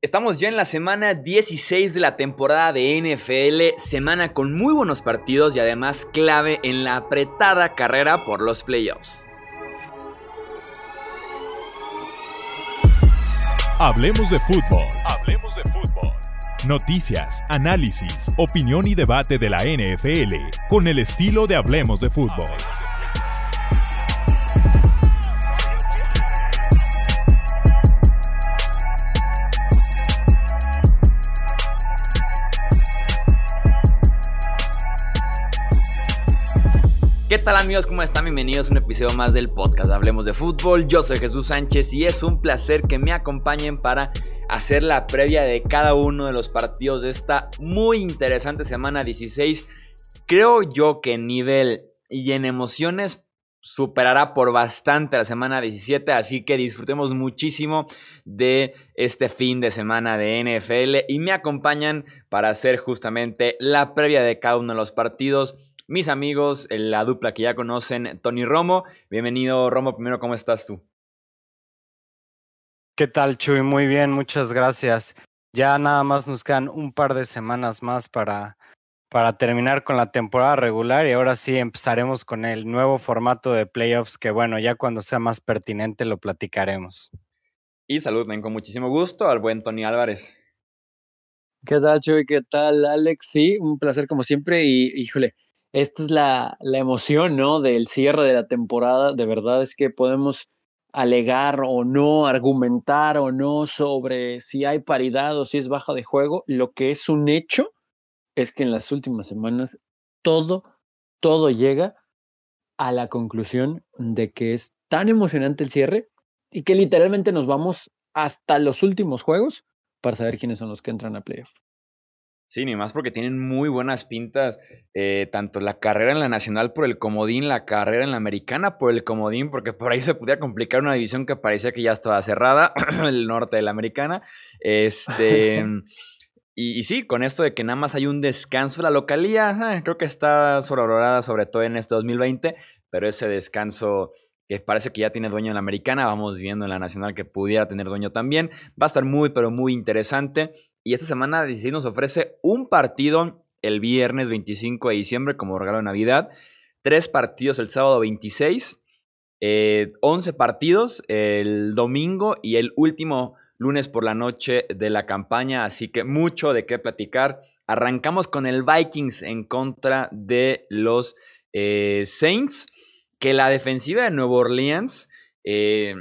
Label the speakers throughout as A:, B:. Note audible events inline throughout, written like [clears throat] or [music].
A: Estamos ya en la semana 16 de la temporada de NFL, semana con muy buenos partidos y además clave en la apretada carrera por los playoffs.
B: Hablemos de fútbol. Hablemos de fútbol. Noticias, análisis, opinión y debate de la NFL con el estilo de Hablemos de fútbol.
A: ¿Qué tal amigos? ¿Cómo están? Bienvenidos a un episodio más del podcast Hablemos de Fútbol. Yo soy Jesús Sánchez y es un placer que me acompañen para hacer la previa de cada uno de los partidos de esta muy interesante semana 16. Creo yo que en nivel y en emociones superará por bastante la semana 17, así que disfrutemos muchísimo de este fin de semana de NFL y me acompañan para hacer justamente la previa de cada uno de los partidos mis amigos, la dupla que ya conocen, Tony Romo. Bienvenido, Romo. Primero, ¿cómo estás tú?
C: ¿Qué tal, Chuy? Muy bien, muchas gracias. Ya nada más nos quedan un par de semanas más para, para terminar con la temporada regular y ahora sí empezaremos con el nuevo formato de playoffs que bueno, ya cuando sea más pertinente lo platicaremos.
A: Y saluden con muchísimo gusto al buen Tony Álvarez.
D: ¿Qué tal, Chuy? ¿Qué tal, Alex? Sí, un placer como siempre y híjole, esta es la, la emoción, ¿no? Del cierre de la temporada. De verdad es que podemos alegar o no, argumentar o no sobre si hay paridad o si es baja de juego. Lo que es un hecho es que en las últimas semanas todo, todo llega a la conclusión de que es tan emocionante el cierre y que literalmente nos vamos hasta los últimos juegos para saber quiénes son los que entran a playoff.
A: Sí, ni más porque tienen muy buenas pintas, eh, tanto la carrera en la nacional por el comodín, la carrera en la americana por el comodín, porque por ahí se podía complicar una división que parecía que ya estaba cerrada, [clears throat] el norte de la americana. Este, [laughs] y, sí, con esto de que nada más hay un descanso, la localía eh, creo que está sobrevalorada, sobre todo en este 2020, pero ese descanso que parece que ya tiene dueño en la americana, vamos viendo en la nacional que pudiera tener dueño también. Va a estar muy, pero muy interesante. Y esta semana 16 nos ofrece un partido el viernes 25 de diciembre como regalo de Navidad, tres partidos el sábado 26, 11 eh, partidos el domingo y el último lunes por la noche de la campaña, así que mucho de qué platicar. Arrancamos con el Vikings en contra de los eh, Saints, que la defensiva de Nueva Orleans... Eh,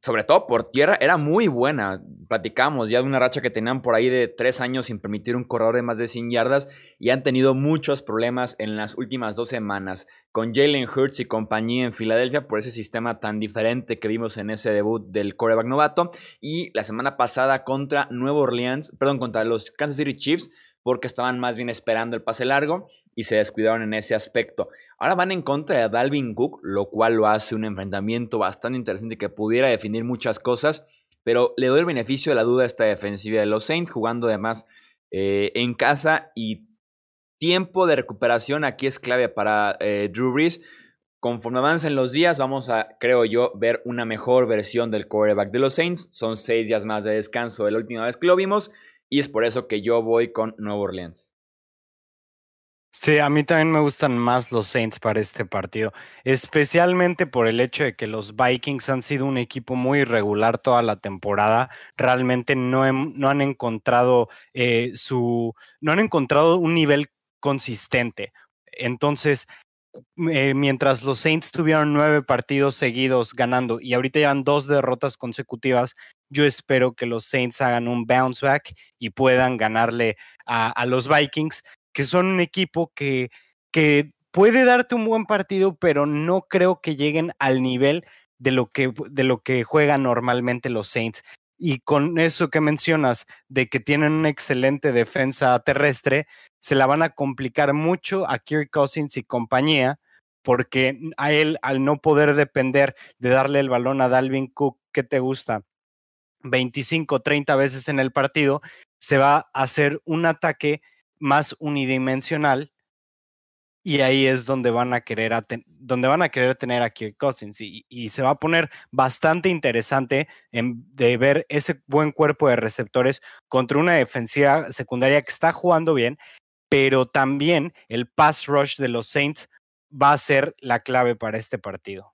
A: sobre todo por tierra, era muy buena. Platicamos ya de una racha que tenían por ahí de tres años sin permitir un corredor de más de 100 yardas y han tenido muchos problemas en las últimas dos semanas con Jalen Hurts y compañía en Filadelfia por ese sistema tan diferente que vimos en ese debut del coreback novato y la semana pasada contra Nueva Orleans, perdón, contra los Kansas City Chiefs porque estaban más bien esperando el pase largo y se descuidaron en ese aspecto. Ahora van en contra de Dalvin Cook, lo cual lo hace un enfrentamiento bastante interesante que pudiera definir muchas cosas, pero le doy el beneficio de la duda a esta defensiva de los Saints, jugando además eh, en casa y tiempo de recuperación aquí es clave para eh, Drew Brees. Conforme avancen los días, vamos a, creo yo, ver una mejor versión del quarterback de los Saints. Son seis días más de descanso de la última vez que lo vimos, y es por eso que yo voy con Nueva Orleans.
C: Sí, a mí también me gustan más los Saints para este partido, especialmente por el hecho de que los Vikings han sido un equipo muy irregular toda la temporada. Realmente no, no han encontrado eh, su, no han encontrado un nivel consistente. Entonces, eh, mientras los Saints tuvieron nueve partidos seguidos ganando y ahorita llevan dos derrotas consecutivas, yo espero que los Saints hagan un bounce back y puedan ganarle a los Vikings que son un equipo que, que puede darte un buen partido, pero no creo que lleguen al nivel de lo que, de lo que juegan normalmente los Saints. Y con eso que mencionas, de que tienen una excelente defensa terrestre, se la van a complicar mucho a Kirk Cousins y compañía, porque a él, al no poder depender de darle el balón a Dalvin Cook, ¿qué te gusta? 25, 30 veces en el partido, se va a hacer un ataque más unidimensional y ahí es donde van a querer, donde van a querer tener a Kirk Cousins y, se va a poner bastante interesante de ver ese buen cuerpo de receptores contra una defensiva secundaria que está jugando bien, pero también el pass rush de los Saints va a ser la clave para este partido.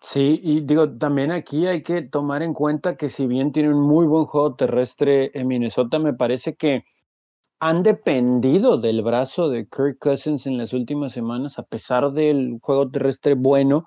D: Sí, y digo, también aquí hay que tomar en cuenta que si bien tiene un muy buen juego terrestre en Minnesota, me parece que han dependido del brazo de Kirk Cousins en las últimas semanas, a pesar del juego terrestre bueno,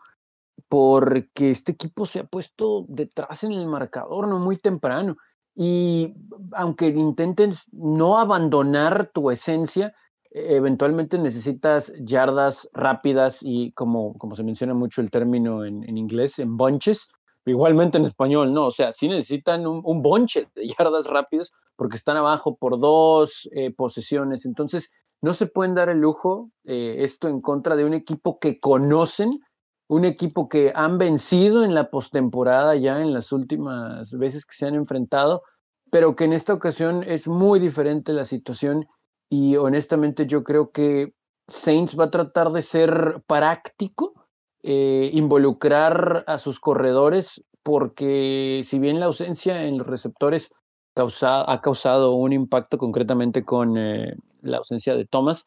D: porque este equipo se ha puesto detrás en el marcador, no muy temprano. Y aunque intenten no abandonar tu esencia, eventualmente necesitas yardas rápidas y como, como se menciona mucho el término en, en inglés, en bunches, igualmente en español, ¿no? O sea, sí necesitan un, un bonche de [laughs] yardas rápidas porque están abajo por dos eh, posesiones. Entonces, no se pueden dar el lujo eh, esto en contra de un equipo que conocen, un equipo que han vencido en la postemporada ya en las últimas veces que se han enfrentado, pero que en esta ocasión es muy diferente la situación y honestamente yo creo que Saints va a tratar de ser práctico eh, involucrar a sus corredores, porque si bien la ausencia en los receptores ha causado un impacto concretamente con eh, la ausencia de Thomas,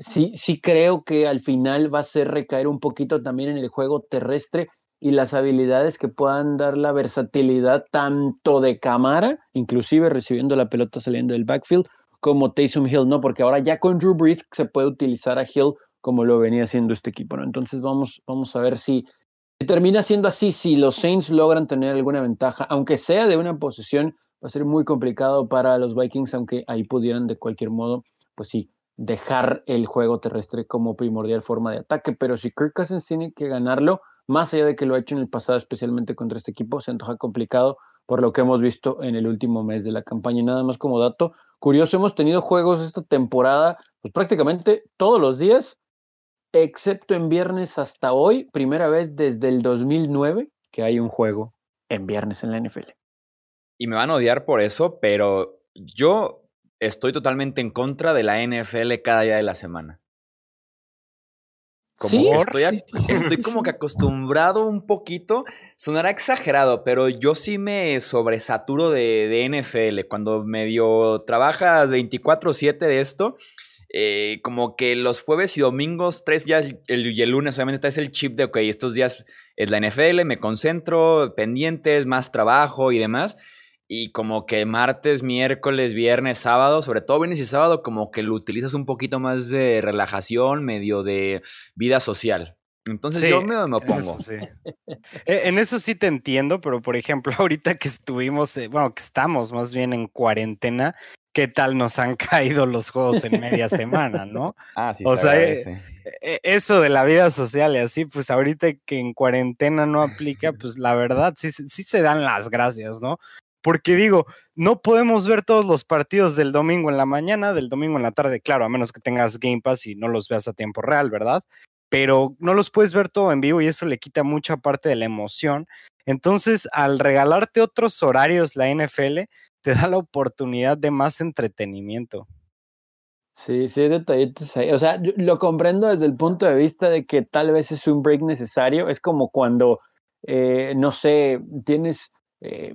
D: sí, sí creo que al final va a ser recaer un poquito también en el juego terrestre y las habilidades que puedan dar la versatilidad tanto de cámara, inclusive recibiendo la pelota saliendo del backfield, como Taysom Hill, ¿no? Porque ahora ya con Drew Brees se puede utilizar a Hill como lo venía haciendo este equipo, ¿no? Entonces vamos, vamos a ver si, termina siendo así, si los Saints logran tener alguna ventaja, aunque sea de una posición, va a ser muy complicado para los Vikings, aunque ahí pudieran de cualquier modo, pues sí, dejar el juego terrestre como primordial forma de ataque, pero si Kirk Cousins tiene que ganarlo, más allá de que lo ha hecho en el pasado, especialmente contra este equipo, se antoja complicado por lo que hemos visto en el último mes de la campaña. Y nada más como dato curioso, hemos tenido juegos esta temporada, pues prácticamente todos los días, excepto en viernes hasta hoy, primera vez desde el 2009 que hay un juego en viernes en la NFL.
A: Y me van a odiar por eso, pero yo estoy totalmente en contra de la NFL cada día de la semana. Como estoy, estoy como que acostumbrado un poquito, sonará exagerado, pero yo sí me sobresaturo de, de NFL. Cuando medio trabajas 24/7 de esto, eh, como que los jueves y domingos, tres días el, y el lunes, obviamente es el chip de, ok, estos días es la NFL, me concentro, pendientes, más trabajo y demás. Y como que martes, miércoles, viernes, sábado, sobre todo viernes y sábado, como que lo utilizas un poquito más de relajación, medio de vida social. Entonces yo me, me opongo.
C: E, en eso sí te entiendo, pero por ejemplo, [laughs] ahorita que estuvimos, eh, bueno, que estamos más bien en cuarentena, qué tal nos han [laughs] caído los juegos en media semana, ¿no? [laughs]
A: Ah, sí,
C: o sea, eh, eh, eso de la vida social y así, pues ahorita que en cuarentena no aplica, pues la verdad sí, sí se dan las gracias, ¿no? Porque digo, no podemos ver todos los partidos del domingo en la mañana, del domingo en la tarde, claro, a menos que tengas Game Pass y no los veas a tiempo real, ¿verdad? Pero no los puedes ver todo en vivo y eso le quita mucha parte de la emoción. Entonces, al regalarte otros horarios la NFL, te da la oportunidad de más entretenimiento.
D: Sí, sí, detallitos ahí. O sea, lo comprendo desde el punto de vista de que tal vez es un break necesario. Es como cuando, eh, no sé, tienes eh,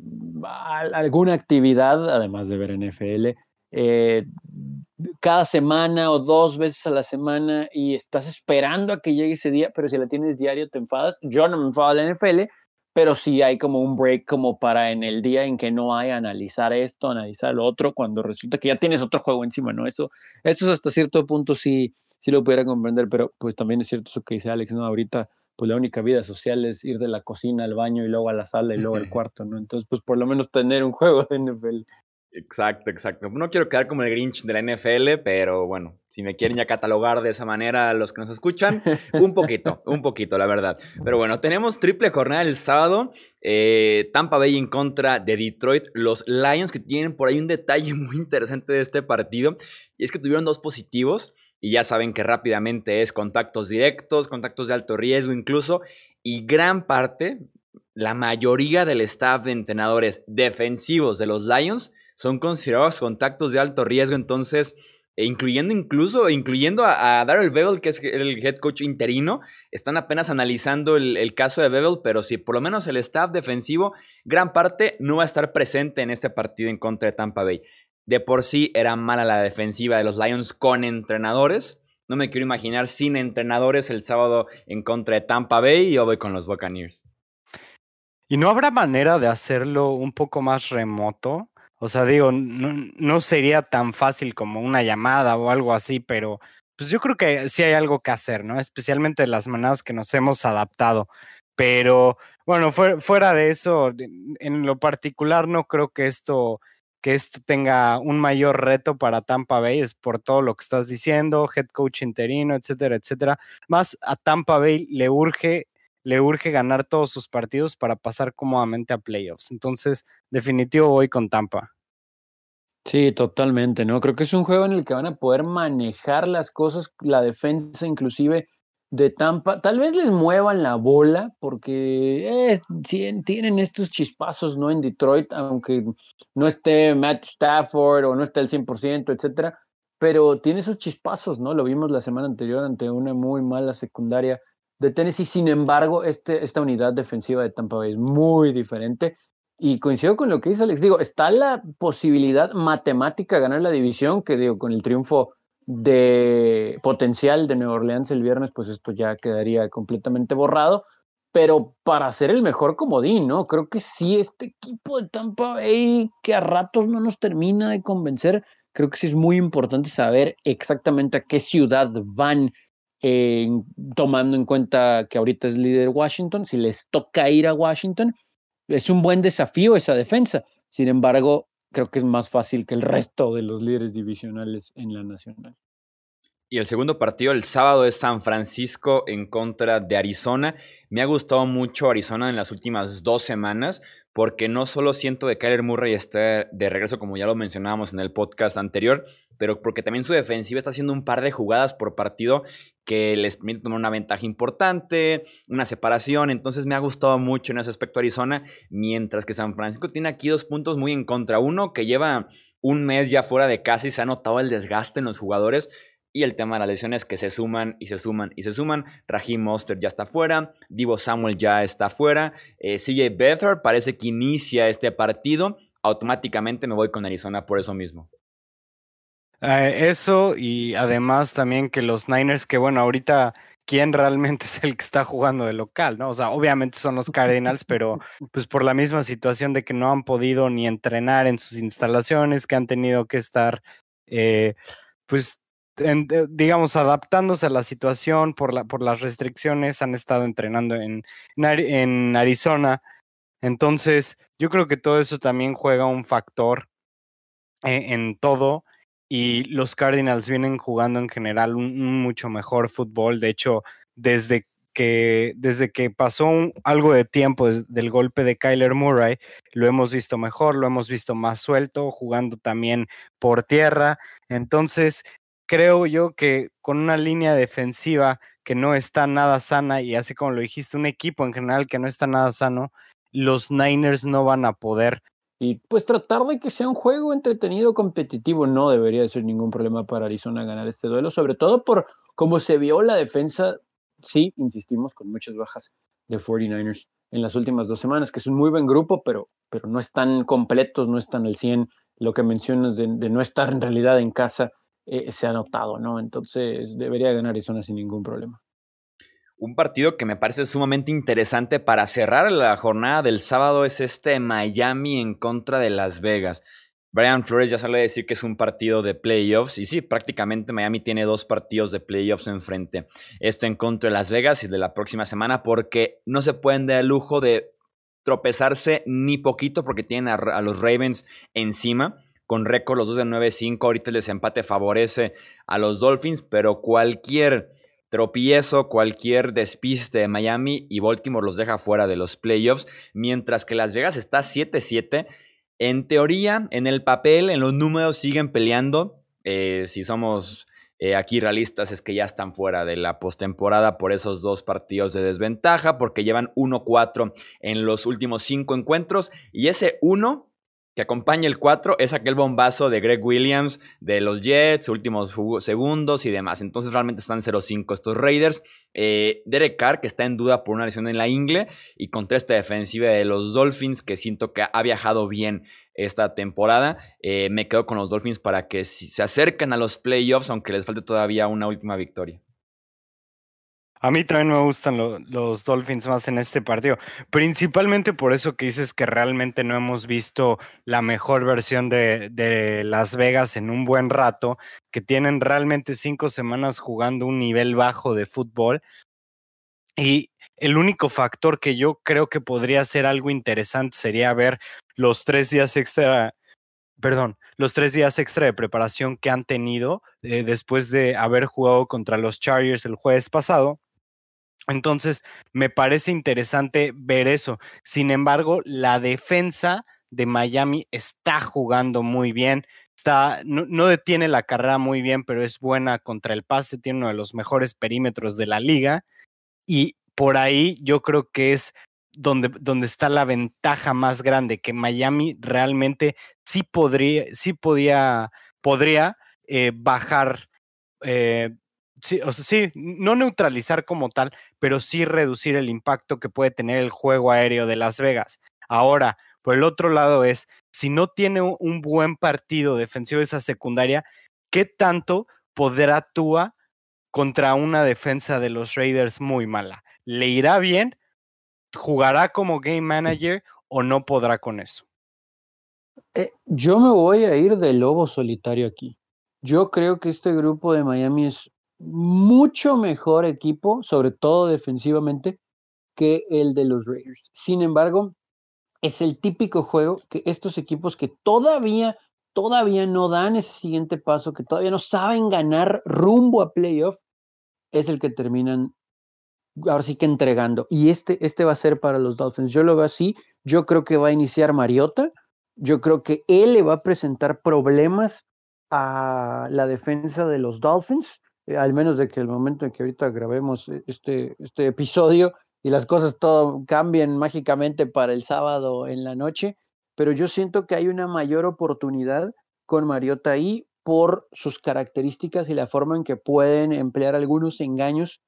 D: alguna actividad, además de ver NFL, eh, cada semana o dos veces a la semana y estás esperando a que llegue ese día, pero si la tienes diario te enfadas. Yo no me enfado a la NFL, pero sí hay como un break como para en el día en que no hay analizar esto, analizar lo otro, cuando resulta que ya tienes otro juego encima, ¿no? Eso, eso es hasta cierto punto sí, sí lo pudiera comprender, pero pues también es cierto eso que dice Alex, ¿no? Ahorita pues la única vida social es ir de la cocina al baño y luego a la sala y luego al cuarto, ¿no? Entonces, pues por lo menos tener un juego de NFL.
A: Exacto, exacto. No quiero quedar como el Grinch de la NFL, pero bueno, si me quieren ya catalogar de esa manera los que nos escuchan, un poquito, [laughs] un poquito, la verdad. Pero bueno, tenemos triple jornada el sábado. Eh, Tampa Bay en contra de Detroit. Los Lions que tienen por ahí un detalle [laughs] muy interesante de este partido, y es que tuvieron dos positivos, y ya saben que rápidamente es contactos directos, contactos de alto riesgo incluso, y gran parte, la mayoría del staff de entrenadores defensivos de los Lions, son considerados contactos de alto riesgo, entonces e incluyendo incluso, incluyendo a, Darrell Bevel, que es el head coach interino, están apenas analizando el, caso de Bevel, pero si por lo menos el staff defensivo, gran parte no va a estar presente en este partido en contra de Tampa Bay. De por sí era mala la defensiva de los Lions con entrenadores. No me quiero imaginar sin entrenadores el sábado en contra de Tampa Bay y yo voy con los Buccaneers.
C: ¿Y no habrá manera de hacerlo un poco más remoto? O sea, digo, no, sería tan fácil como una llamada o algo así, pero pues yo creo que sí hay algo que hacer, ¿no? Especialmente las maneras que nos hemos adaptado. Pero bueno, fuera de eso, en lo particular no creo que esto, que esto tenga un mayor reto para Tampa Bay, es por todo lo que estás diciendo, head coach interino, etcétera, etcétera. Más a Tampa Bay le urge le urge ganar todos sus partidos para pasar cómodamente a playoffs. Entonces, definitivo voy con Tampa.
D: Sí, totalmente, ¿no? Creo que es un juego en el que van a poder manejar las cosas, la defensa inclusive de Tampa. Tal vez les muevan la bola porque eh, tienen estos chispazos, ¿no? En Detroit, aunque no esté Matt Stafford o no esté al 100%, etcétera, pero tiene esos chispazos, ¿no? Lo vimos la semana anterior ante una muy mala secundaria de Tennessee. Sin embargo, este, esta unidad defensiva de Tampa Bay es muy diferente. Y coincido con lo que dice Alex. Digo, está la posibilidad matemática de ganar la división, que digo, con el triunfo de potencial de Nueva Orleans el viernes, pues esto ya quedaría completamente borrado. Pero para ser el mejor comodín, ¿no? Creo que sí, este equipo de Tampa Bay, que a ratos no nos termina de convencer, creo que sí es muy importante saber exactamente a qué ciudad van tomando en cuenta que ahorita es líder Washington, si les toca ir a Washington, es un buen desafío esa defensa. Sin embargo, creo que es más fácil que el resto de los líderes divisionales en la nacional.
A: Y el segundo partido el sábado es San Francisco en contra de Arizona. Me ha gustado mucho Arizona en las últimas dos semanas porque no solo siento que Kyler Murray esté de regreso, como ya lo mencionábamos en el podcast anterior, pero porque también su defensiva está haciendo un par de jugadas por partido que les permite tomar una ventaja importante, una separación. Entonces me ha gustado mucho en ese aspecto Arizona, mientras que San Francisco tiene aquí dos puntos muy en contra. Uno que lleva un mes ya fuera de casa y se ha notado el desgaste en los jugadores. Y el tema de las lesiones que se suman y se suman y se suman. Raheem Monster ya está fuera. Divo Samuel ya está fuera. Eh, CJ Beathard parece que inicia este partido. Automáticamente me voy con Arizona por eso mismo.
C: Eh, eso y además también que los Niners, que bueno, ahorita quién realmente [laughs] es el que está jugando de local, ¿no? O sea, obviamente son los Cardinals, pero pues por la misma situación de que no han podido ni entrenar en sus instalaciones, que han tenido que estar, eh, pues, eh, digamos, adaptándose a la situación por, la, por las restricciones, han estado entrenando en, en Arizona. Entonces, yo creo que todo eso también juega un factor en todo y los Cardinals vienen jugando en general un, mucho mejor fútbol. De hecho, desde que, desde que pasó algo de tiempo del golpe de Kyler Murray, lo hemos visto mejor, lo hemos visto más suelto, jugando también por tierra. Entonces, creo yo que con una línea defensiva que no está nada sana y así como lo dijiste, un equipo en general que no está nada sano, los Niners no van a poder
D: y pues tratar de que sea un juego entretenido, competitivo, no debería ser ningún problema para Arizona ganar este duelo, sobre todo por cómo se vio la defensa, sí, insistimos, con muchas bajas de 49ers en las últimas dos semanas, que es un muy buen grupo, pero, pero no están completos, no están al 100. Lo que mencionas de, no estar en realidad en casa eh, se ha notado, ¿no? Entonces debería ganar Arizona sin ningún problema.
A: Un partido que me parece sumamente interesante para cerrar la jornada del sábado es este Miami en contra de Las Vegas. Brian Flores ya sale a decir que es un partido de playoffs y sí, prácticamente Miami tiene dos partidos de playoffs enfrente. Esto en contra de Las Vegas y de la próxima semana porque no se pueden dar el lujo de tropezarse ni poquito porque tienen a, los Ravens encima con récord los dos de 9-5. Ahorita el desempate favorece a los Dolphins, pero cualquier tropiezo, cualquier despiste de Miami y Baltimore los deja fuera de los playoffs, mientras que Las Vegas está 7-7. En teoría, en el papel, en los números siguen peleando. Eh, si somos eh, aquí realistas, es que ya están fuera de la postemporada por esos dos partidos de desventaja, porque llevan 1-4 en los últimos cinco encuentros. Y ese 1 que acompaña el 4 es aquel bombazo de Greg Williams de los Jets, últimos segundos y demás. Entonces realmente están 0-5 estos Raiders. Eh, Derek Carr, que está en duda por una lesión en la ingle, y contra esta defensiva de los Dolphins, que siento que ha viajado bien esta temporada. Eh, me quedo con los Dolphins para que se acerquen a los playoffs, aunque les falte todavía una última victoria.
C: A mí también me gustan los Dolphins más en este partido, principalmente por eso que dices que realmente no hemos visto la mejor versión de, Las Vegas en un buen rato, que tienen realmente cinco semanas jugando un nivel bajo de fútbol. Y el único factor que yo creo que podría ser algo interesante sería ver los tres días extra, perdón, los tres días extra de preparación que han tenido eh, después de haber jugado contra los Chargers el jueves pasado entonces, me parece interesante ver eso. Sin embargo, la defensa de Miami está jugando muy bien. Está, no, detiene la carrera muy bien, pero es buena contra el pase, tiene uno de los mejores perímetros de la liga. Y por ahí yo creo que es donde, donde está la ventaja más grande, que Miami realmente sí podría, sí podía, podría eh, bajar eh, sí, o sea, sí, no neutralizar como tal, pero sí reducir el impacto que puede tener el juego aéreo de Las Vegas. Ahora, por el otro lado es, si no tiene un buen partido defensivo esa secundaria, ¿qué tanto podrá Tua contra una defensa de los Raiders muy mala? ¿Le irá bien? ¿Jugará como game manager o no podrá con eso?
D: Eh, yo me voy a ir de lobo solitario aquí. Yo creo que este grupo de Miami es mucho mejor equipo, sobre todo defensivamente, que el de los Raiders. Sin embargo, es el típico juego que estos equipos que todavía, todavía no dan ese siguiente paso, que todavía no saben ganar rumbo a playoff, es el que terminan ahora sí que entregando. Y este, este va a ser para los Dolphins. Yo lo veo así. Yo creo que va a iniciar Mariota. Yo creo que él le va a presentar problemas a la defensa de los Dolphins. Eh, al menos de que el momento en que ahorita grabemos eh, este, este episodio y las cosas todo cambien mágicamente para el sábado en la noche, pero yo siento que hay una mayor oportunidad con Mariota ahí por sus características y la forma en que pueden emplear algunos engaños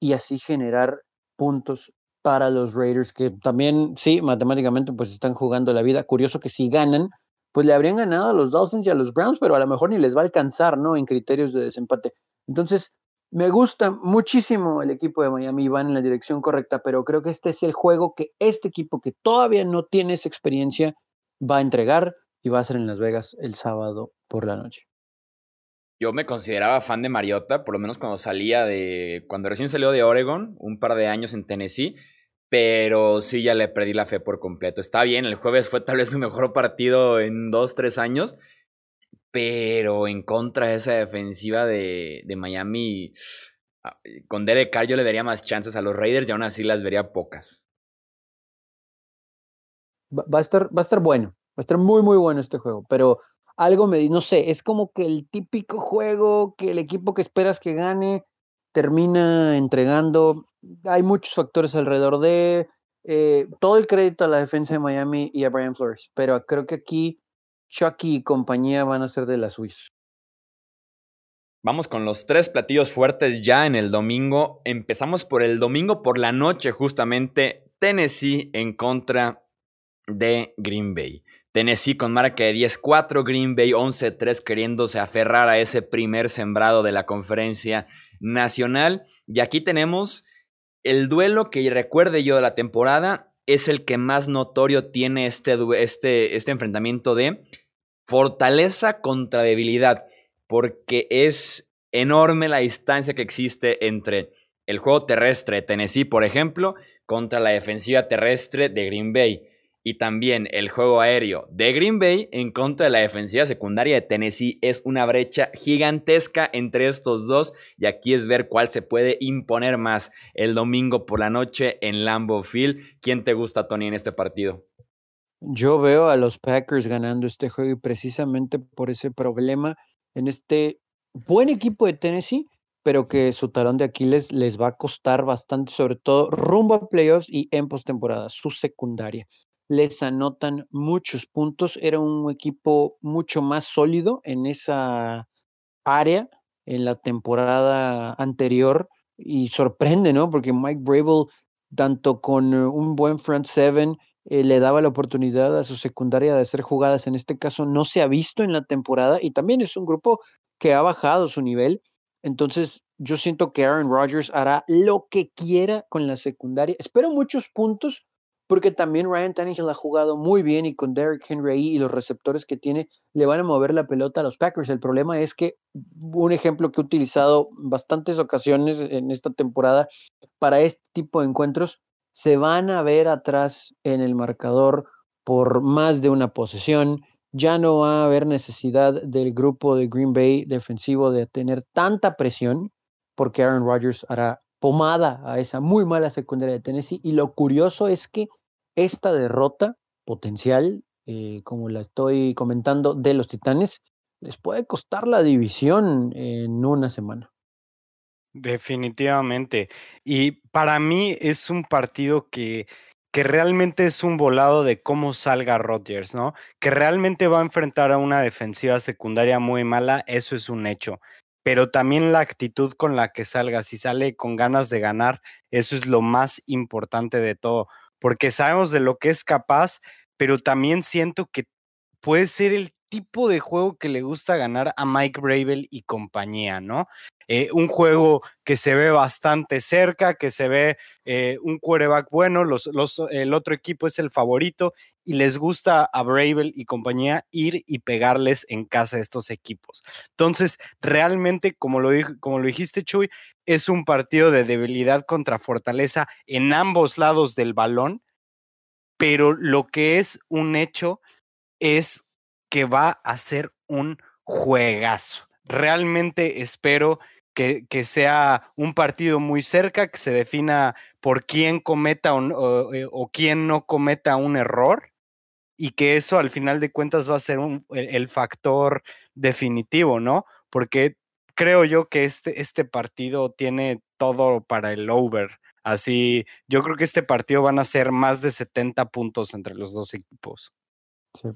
D: y así generar puntos para los Raiders, que también, sí, matemáticamente pues están jugando la vida. Curioso que si ganan, pues le habrían ganado a los Dolphins y a los Browns, pero a lo mejor ni les va a alcanzar, ¿no? En criterios de desempate. Entonces, me gusta muchísimo el equipo de Miami, van en la dirección correcta, pero creo que este es el juego que este equipo que todavía no tiene esa experiencia va a entregar y va a ser en Las Vegas el sábado por la noche.
A: Yo me consideraba fan de Mariota, por lo menos cuando salía de, cuando recién salió de Oregon, un par de años en Tennessee, pero sí ya le perdí la fe por completo. Está bien, el jueves fue tal vez su mejor partido en dos, tres años, pero en contra de esa defensiva de, de Miami, ah, con Derek Carr yo le daría más chances a los Raiders y aún así las vería pocas.
D: Va, a estar, va a estar bueno, va a estar muy, muy bueno este juego, pero algo me no sé, es como que el típico juego que el equipo que esperas que gane termina entregando. Hay muchos factores alrededor de eh, todo el crédito a la defensa de Miami y a Brian Flores, pero creo que aquí Chucky y compañía van a ser de la Swiss.
A: Vamos con los tres platillos fuertes ya en el domingo. Empezamos por el domingo por la noche, justamente Tennessee en contra de Green Bay. Tennessee con marca de 10-4, Green Bay 11-3 queriéndose aferrar a ese primer sembrado de la conferencia nacional. Y aquí tenemos el duelo que recuerde yo de la temporada, es el que más notorio tiene este, este, este enfrentamiento de fortaleza contra debilidad, porque es enorme la distancia que existe entre el juego terrestre de Tennessee, por ejemplo, contra la defensiva terrestre de Green Bay. Y también el juego aéreo de Green Bay en contra de la defensiva secundaria de Tennessee. Es una brecha gigantesca entre estos dos. Y aquí es ver cuál se puede imponer más el domingo por la noche en Lambeau Field. ¿Quién te gusta, Tony, en este partido?
D: Yo veo a los Packers ganando este juego y precisamente por ese problema en este buen equipo de Tennessee, pero que su talón de Aquiles les va a costar bastante, sobre todo rumbo a playoffs y en postemporada, su secundaria. les anotan muchos puntos. Era un equipo mucho más sólido en esa área en la temporada anterior y sorprende, ¿no? Porque Mike Brable, tanto con un buen front seven, eh, le daba la oportunidad a su secundaria de hacer jugadas. En este caso no se ha visto en la temporada y también es un grupo que ha bajado su nivel. Entonces, yo siento que Aaron Rodgers hará lo que quiera con la secundaria. Espero muchos puntos porque también Ryan Tannehill ha jugado muy bien y con Derrick Henry y los receptores que tiene le van a mover la pelota a los Packers. El problema es que un ejemplo que he utilizado bastantes ocasiones en esta temporada para este tipo de encuentros, se van a ver atrás en el marcador por más de una posesión. Ya no va a haber necesidad del grupo de Green Bay defensivo de tener tanta presión porque Aaron Rodgers hará pomada a esa muy mala secundaria de Tennessee. Y lo curioso es que esta derrota potencial, eh, como la estoy comentando, de los Titanes, les puede costar la división en una semana.
C: Definitivamente. Y para mí es un partido que, que realmente es un volado de cómo salga Rodgers, ¿no? Que realmente va a enfrentar a una defensiva secundaria muy mala, eso es un hecho pero también la actitud con la que salga, si sale con ganas de ganar, eso es lo más importante de todo, porque sabemos de lo que es capaz, pero también siento que puede ser el tipo de juego que le gusta ganar a Mike Bravel y compañía, ¿no? Eh, un juego que se ve bastante cerca, que se ve eh, un quarterback bueno, el otro equipo es el favorito y les gusta a Bravel y compañía ir y pegarles en casa a estos equipos. Entonces, realmente, como lo, como lo dijiste, Chuy, es un partido de debilidad contra fortaleza en ambos lados del balón, pero lo que es un hecho es que va a ser un juegazo. Realmente espero que, que, sea un partido muy cerca, que se defina por quién cometa o, eh, o, quién no cometa un error y que eso al final de cuentas va a ser un, el, factor definitivo, ¿no? Porque creo yo que este, este partido tiene todo para el over. Así, yo creo que este partido van a ser más de 70 puntos entre los dos equipos.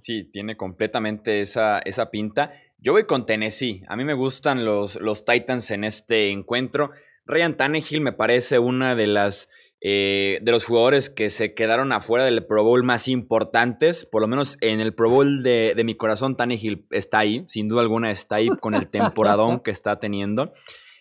A: Sí, tiene completamente esa, esa pinta. Yo voy con Tennessee. A mí me gustan los, los Titans en este encuentro. Ryan Tannehill me parece una de las eh, de los jugadores que se quedaron afuera del Pro Bowl más importantes, por lo menos en el Pro Bowl de, de mi corazón, Tannehill está ahí, sin duda alguna está ahí con el temporadón [laughs] que está teniendo,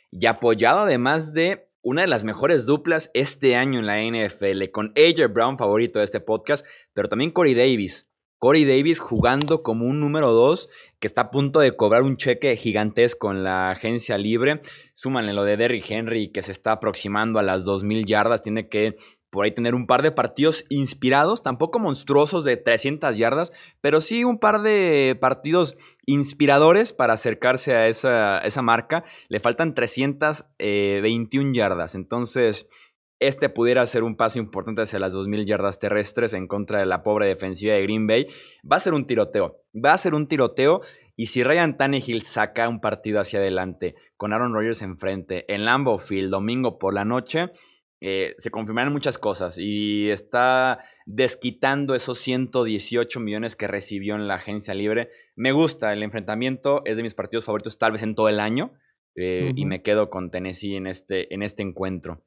A: y apoyado además de una de las mejores duplas este año en la NFL, con AJ Brown, favorito de este podcast, pero también Corey Davis. Corey Davis jugando como un número 2 que está a punto de cobrar un cheque gigantesco en la agencia libre. Súmanle lo de Derrick Henry que se está aproximando a las 2.000 yardas. Tiene que por ahí tener un par de partidos inspirados, tampoco monstruosos de 300 yardas, pero sí un par de partidos inspiradores para acercarse a esa, esa marca. Le faltan 321 yardas. Entonces este pudiera ser un paso importante hacia las 2.000 yardas terrestres en contra de la pobre defensiva de Green Bay. Va a ser un tiroteo. Va a ser un tiroteo. Y si Ryan Tannehill saca un partido hacia adelante con Aaron Rodgers enfrente en Lambeau Field domingo por la noche, eh, se confirmarán muchas cosas. Y está desquitando esos 118 millones que recibió en la agencia libre. Me gusta el enfrentamiento. Es de mis partidos favoritos tal vez en todo el año. Eh, y me quedo con Tennessee en este, en este encuentro.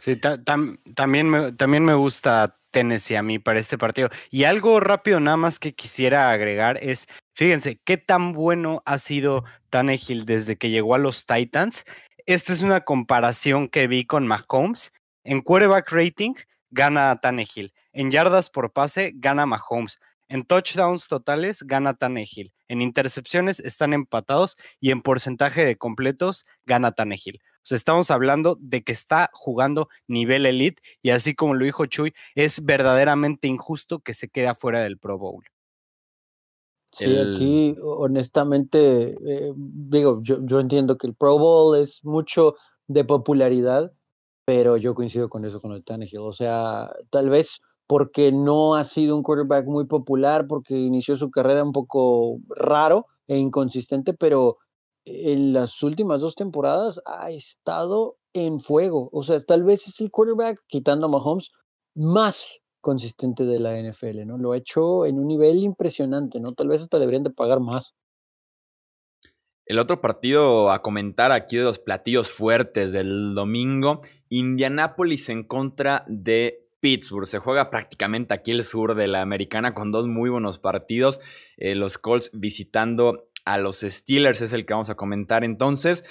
C: Sí, también, me, también me gusta Tennessee a mí para este partido. Y algo rápido nada más que quisiera agregar es, fíjense, qué tan bueno ha sido Tannehill desde que llegó a los Titans. Esta es una comparación que vi con Mahomes. En quarterback rating gana Tannehill. En yardas por pase gana Mahomes. En touchdowns totales gana Tannehill. En intercepciones están empatados y en porcentaje de completos gana Tannehill. O sea, estamos hablando de que está jugando nivel elite y así como lo dijo Chuy, es verdaderamente injusto que se quede fuera del Pro Bowl.
D: Sí, aquí honestamente, eh, digo, yo, yo entiendo que el Pro Bowl es mucho de popularidad, pero yo coincido con eso con el Tannehill. O sea, tal vez porque no ha sido un quarterback muy popular, porque inició su carrera un poco raro e inconsistente, pero en las últimas dos temporadas ha estado en fuego. O sea, tal vez es el quarterback, quitando a Mahomes, más consistente de la NFL, ¿no? Lo ha hecho en un nivel impresionante, ¿no? Tal vez hasta deberían de pagar más.
A: El otro partido a comentar aquí de los platillos fuertes del domingo, Indianapolis en contra de Pittsburgh. Se juega prácticamente aquí el sur de la americana con dos muy buenos partidos. Eh, los Colts visitando a los Steelers es el que vamos a comentar entonces.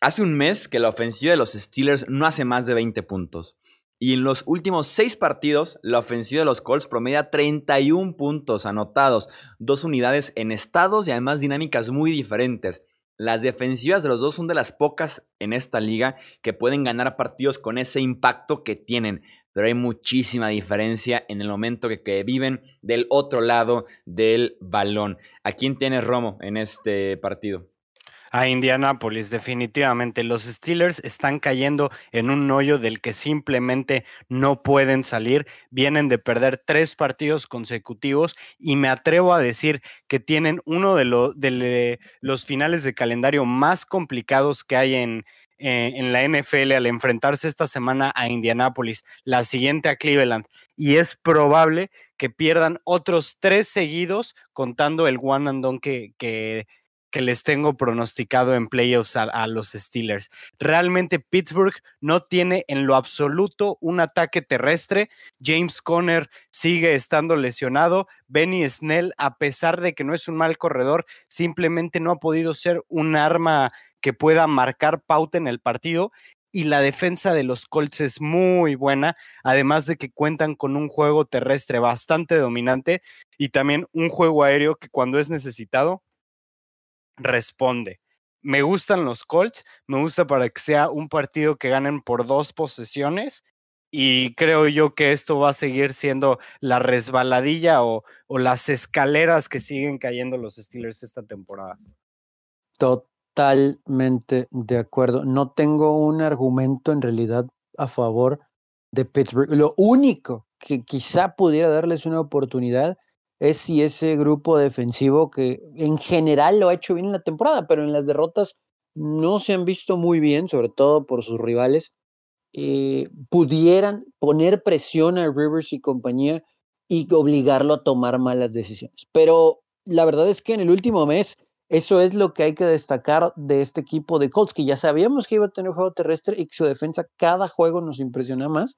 A: Hace un mes que la ofensiva de los Steelers no hace más de 20 puntos. Y en los últimos seis partidos, la ofensiva de los Colts promedia 31 puntos anotados, dos unidades en estados y además dinámicas muy diferentes. Las defensivas de los dos son de las pocas en esta liga que pueden ganar partidos con ese impacto que tienen, pero hay muchísima diferencia en el momento que, viven del otro lado del balón. ¿A quién tiene Romo en este partido?
C: a Indianapolis, definitivamente. Los Steelers están cayendo en un hoyo del que simplemente no pueden salir. Vienen de perder tres partidos consecutivos y me atrevo a decir que tienen uno de, de los finales de calendario más complicados que hay en, eh, en la NFL al enfrentarse esta semana a Indianapolis, la siguiente a Cleveland. Y es probable que pierdan otros tres seguidos contando el one and done que, que que les tengo pronosticado en playoffs a, los Steelers. Realmente Pittsburgh no tiene en lo absoluto un ataque terrestre. James Conner sigue estando lesionado. Benny Snell, a pesar de que no es un mal corredor, simplemente no ha podido ser un arma que pueda marcar pauta en el partido y la defensa de los Colts es muy buena, además de que cuentan con un juego terrestre bastante dominante y también un juego aéreo que cuando es necesitado responde. Me gustan los Colts, me gusta para que sea un partido que ganen por dos posesiones y creo yo que esto va a seguir siendo la resbaladilla o, las escaleras que siguen cayendo los Steelers esta temporada.
D: Totalmente de acuerdo. No tengo un argumento en realidad a favor de Pittsburgh. Lo único que quizá pudiera darles una oportunidad es si ese grupo defensivo que en general lo ha hecho bien en la temporada, pero en las derrotas no se han visto muy bien, sobre todo por sus rivales, eh, pudieran poner presión a Rivers y compañía y obligarlo a tomar malas decisiones. Pero la verdad es que en el último mes eso es lo que hay que destacar de este equipo de Colts, que ya sabíamos que iba a tener juego terrestre y que su defensa cada juego nos impresiona más,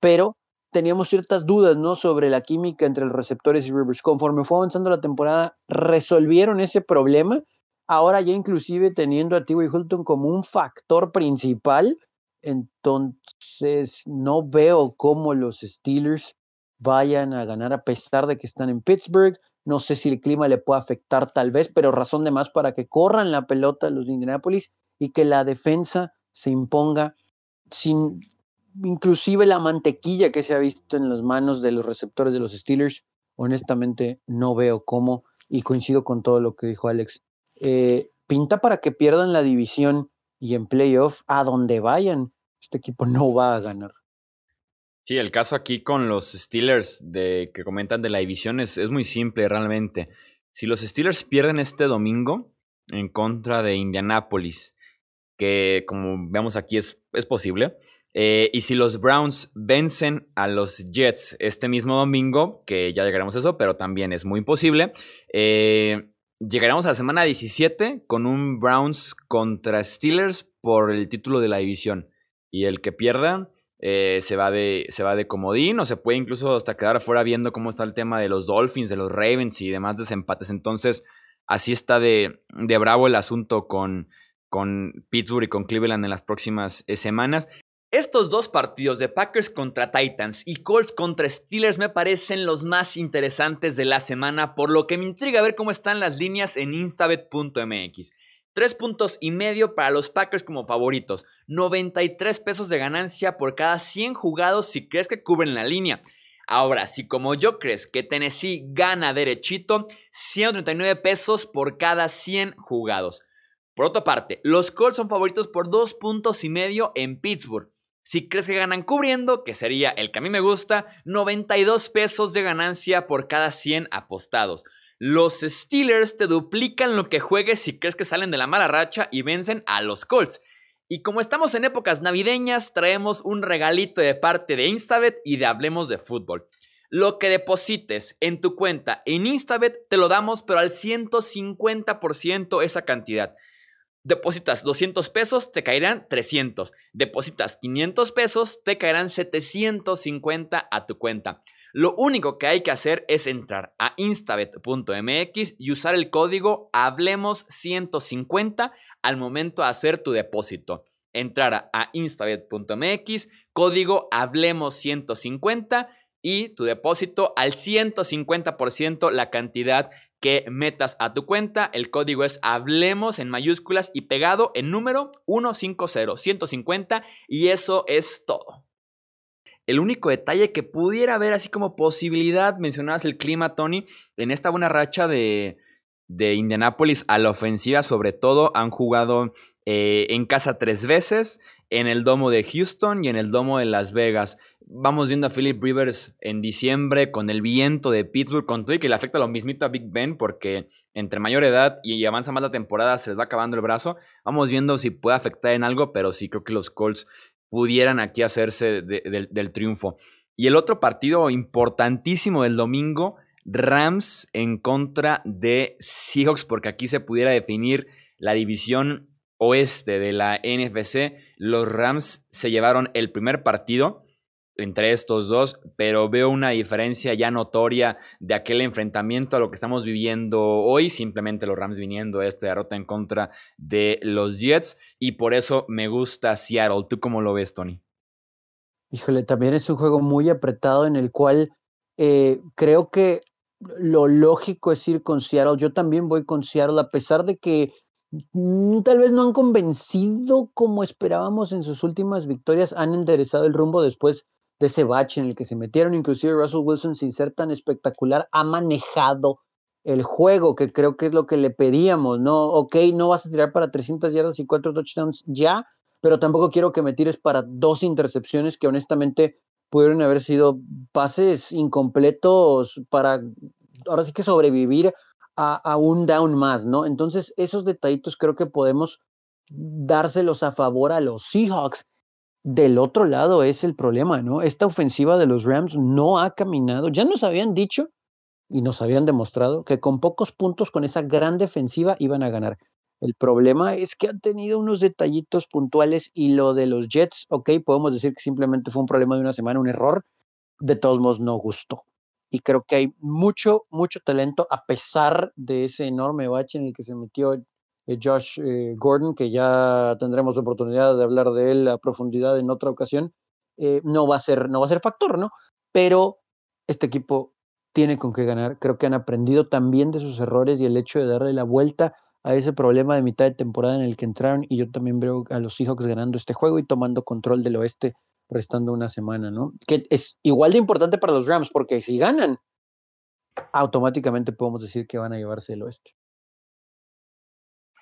D: pero teníamos ciertas dudas, ¿no? Sobre la química entre los receptores y Rivers. Conforme fue avanzando la temporada, resolvieron ese problema. Ahora ya inclusive teniendo a T.Y. Hilton como un factor principal, entonces no veo cómo los Steelers vayan a ganar a pesar de que están en Pittsburgh. No sé si el clima le puede afectar tal vez, pero razón de más para que corran la pelota los de Indianapolis y que la defensa se imponga sin inclusive la mantequilla que se ha visto en las manos de los receptores de los Steelers, honestamente no veo cómo, y coincido con todo lo que dijo Alex. Eh, pinta para que pierdan la división y en playoff, a donde vayan, este equipo no va a ganar.
A: Sí, el caso aquí con los Steelers de, que comentan de la división es, es muy simple realmente. Si los Steelers pierden este domingo en contra de Indianapolis, que como vemos aquí es, es posible, eh, y si los Browns vencen a los Jets este mismo domingo, que ya llegaremos a eso, pero también es muy imposible, eh, llegaremos a la semana 17 con un Browns contra Steelers por el título de la división. Y el que pierda eh, se, va de, se va de comodín o se puede incluso hasta quedar afuera viendo cómo está el tema de los Dolphins, de los Ravens y demás desempates. Entonces, así está de, de bravo el asunto con, con Pittsburgh y con Cleveland en las próximas semanas. Estos dos partidos de Packers contra Titans y Colts contra Steelers me parecen los más interesantes de la semana, por lo que me intriga ver cómo están las líneas en instabet.mx. Tres puntos y medio para los Packers como favoritos, 93 pesos de ganancia por cada 100 jugados si crees que cubren la línea. Ahora, si como yo crees que Tennessee gana derechito, 139 pesos por cada 100 jugados. Por otra parte, los Colts son favoritos por dos puntos y medio en Pittsburgh. Si crees que ganan cubriendo, que sería el que a mí me gusta, 92 pesos de ganancia por cada 100 apostados. Los Steelers te duplican lo que juegues si crees que salen de la mala racha y vencen a los Colts. Y como estamos en épocas navideñas, traemos un regalito de parte de Instabet y de Hablemos de Fútbol. Lo que deposites en tu cuenta en Instabet te lo damos, pero al 150% esa cantidad. Depositas 200 pesos, te caerán 300. Depositas 500 pesos, te caerán 750 a tu cuenta. Lo único que hay que hacer es entrar a instabet.mx y usar el código Hablemos150 al momento de hacer tu depósito. Entrar a instabet.mx, código Hablemos150 y tu depósito al 150% la cantidad que metas a tu cuenta. El código es Hablemos en mayúsculas y pegado en número 150 150 y eso es todo. El único detalle que pudiera haber así como posibilidad, mencionabas el clima, Tony, en esta buena racha de, de Indianapolis a la ofensiva sobre todo, han jugado eh, en casa tres veces, en el domo de Houston y en el domo de Las Vegas. Vamos viendo a Philip Rivers en diciembre con el viento de Pittsburgh, con todo y que le afecta lo mismito a Big Ben porque entre mayor edad y avanza más la temporada se les va acabando el brazo. Vamos viendo si puede afectar en algo, pero sí creo que los Colts pudieran aquí hacerse del triunfo. Y el otro partido importantísimo del domingo, Rams en contra de Seahawks, porque aquí se pudiera definir la división oeste de la NFC, los Rams se llevaron el primer partido entre estos dos, pero veo una diferencia ya notoria de aquel enfrentamiento a lo que estamos viviendo hoy, simplemente los Rams viniendo a esta derrota en contra de los Jets y por eso me gusta Seattle. ¿Tú cómo lo ves, Tony?
D: Híjole, también es un juego muy apretado en el cual eh, creo que lo lógico es ir con Seattle. Yo también voy con Seattle, a pesar de que Mm, tal vez no han convencido como esperábamos en sus últimas victorias, han enderezado el rumbo después de ese bache en el que se metieron, inclusive Russell Wilson sin ser tan espectacular ha manejado el juego, que creo que es lo que le pedíamos, ¿no? Ok, no vas a tirar para 300 yardas y cuatro touchdowns ya, pero tampoco quiero que me tires para dos intercepciones que honestamente pudieron haber sido pases incompletos para ahora sí que sobrevivir a, un down más, ¿no? Entonces, esos detallitos creo que podemos dárselos a favor a los Seahawks. Del otro lado es el problema, ¿no? Esta ofensiva de los Rams no ha caminado. Ya nos habían dicho y nos habían demostrado que con pocos puntos, con esa gran defensiva, iban a ganar. El problema es que han tenido unos detallitos puntuales y lo de los Jets, ok, podemos decir que simplemente fue un problema de una semana, un error, de todos modos no gustó y creo que hay mucho, mucho talento a pesar de ese enorme bache en el que se metió Josh eh, Gordon, que ya tendremos oportunidad de hablar de él a profundidad en otra ocasión, eh, no, va a ser, no va a ser factor, ¿no? Pero este equipo tiene con qué ganar. Creo que han aprendido también de sus errores y el hecho de darle la vuelta a ese problema de mitad de temporada en el que entraron. Y yo también veo a los Seahawks ganando este juego y tomando control del oeste restando una semana, ¿no? Que es igual de importante para los Rams, porque si ganan, automáticamente podemos decir que van a llevarse el oeste.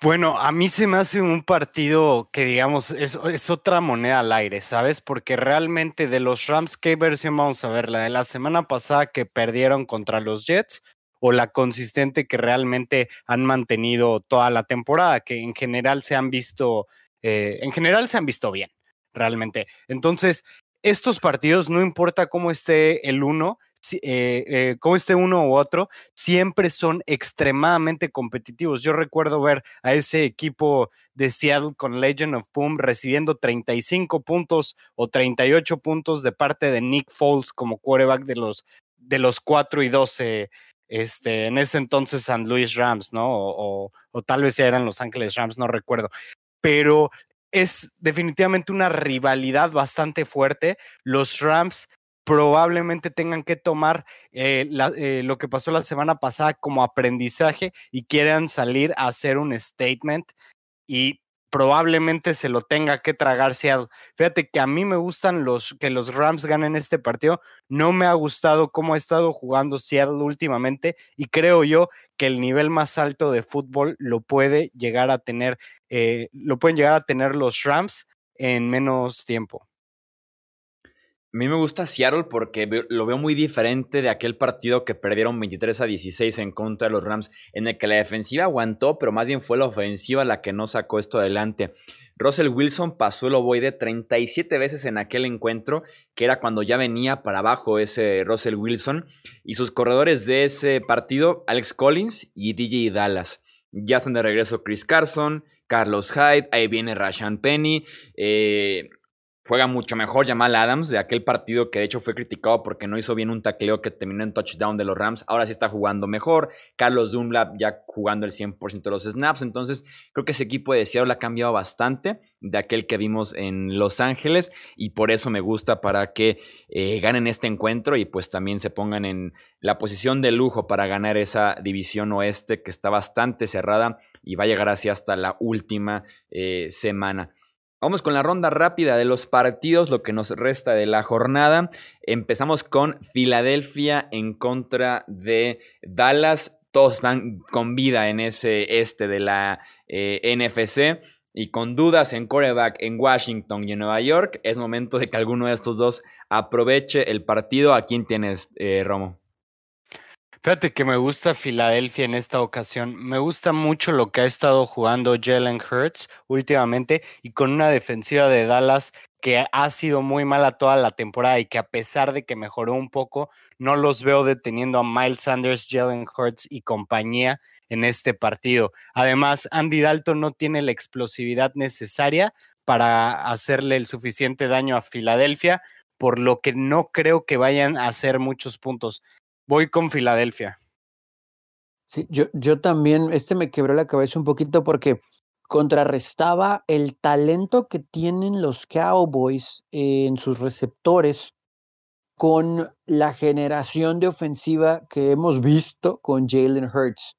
C: Bueno, a mí se me hace un partido que, digamos, es, es, otra moneda al aire, ¿sabes? Porque realmente de los Rams, ¿qué versión vamos a ver? ¿La de la semana pasada que perdieron contra los Jets o la consistente que realmente han mantenido toda la temporada, que en general se han visto, eh, en general se han visto bien? realmente. Entonces, estos partidos, no importa cómo esté el uno, eh, eh, cómo esté uno u otro, siempre son extremadamente competitivos. Yo recuerdo ver a ese equipo de Seattle con Legend of Boom recibiendo 35 puntos o 38 puntos de parte de Nick Foles como quarterback de los, de los 4 y 12. Este, en ese entonces San Luis Rams, ¿no? O, o tal vez eran Los Ángeles Rams, no recuerdo. Pero es definitivamente una rivalidad bastante fuerte. Los Rams probablemente tengan que tomar eh, eh, lo que pasó la semana pasada como aprendizaje y quieran salir a hacer un statement y probablemente se lo tenga que tragar Seattle. Fíjate que a mí me gustan los que los Rams ganen este partido. No me ha gustado cómo ha estado jugando Seattle últimamente y creo yo que el nivel más alto de fútbol lo puede llegar a tener eh, lo pueden llegar a tener los Rams en menos tiempo.
A: A mí me gusta Seattle porque lo veo muy diferente de aquel partido que perdieron 23 a 16 en contra de los Rams, en el que la defensiva aguantó, pero más bien fue la ofensiva la que no sacó esto adelante. Russell Wilson pasó el ovoide 37 veces en aquel encuentro, que era cuando ya venía para abajo ese Russell Wilson. Y sus corredores de ese partido, Alex Collins y DJ Dallas. Ya están de regreso Chris Carson, Carlos Hyde, ahí viene Rashan Penny. Eh, juega mucho mejor Jamal Adams de aquel partido que de hecho fue criticado porque no hizo bien un tacleo que terminó en touchdown de los Rams. Ahora sí está jugando mejor. Carlos Dunlap ya jugando el 100% de los snaps. Entonces creo que ese equipo de Seattle ha cambiado bastante de aquel que vimos en Los Ángeles y por eso me gusta para que eh, ganen este encuentro y pues también se pongan en la posición de lujo para ganar esa división oeste que está bastante cerrada y va a llegar así hasta la última eh, semana. Vamos con la ronda rápida de los partidos, lo que nos resta de la jornada. Empezamos con Filadelfia en contra de Dallas. Todos están con vida en ese este de la eh, NFC. Y con dudas en coreback en Washington y en Nueva York, es momento de que alguno de estos dos aproveche el partido. ¿A quién tienes, eh, Romo?
C: Fíjate que me gusta Filadelfia en esta ocasión. Me gusta mucho lo que ha estado jugando Jalen Hurts últimamente y con una defensiva de Dallas que ha sido muy mala toda la temporada y que a pesar de que mejoró un poco, no los veo deteniendo a Miles Sanders, Jalen Hurts y compañía en este partido. Además, Andy Dalton no tiene la explosividad necesaria para hacerle el suficiente daño a Filadelfia, por lo que no creo que vayan a hacer muchos puntos. Voy con Filadelfia.
D: Sí, yo, yo también, este me quebró la cabeza un poquito porque contrarrestaba el talento que tienen los Cowboys en sus receptores con la generación de ofensiva que hemos visto con Jalen Hurts.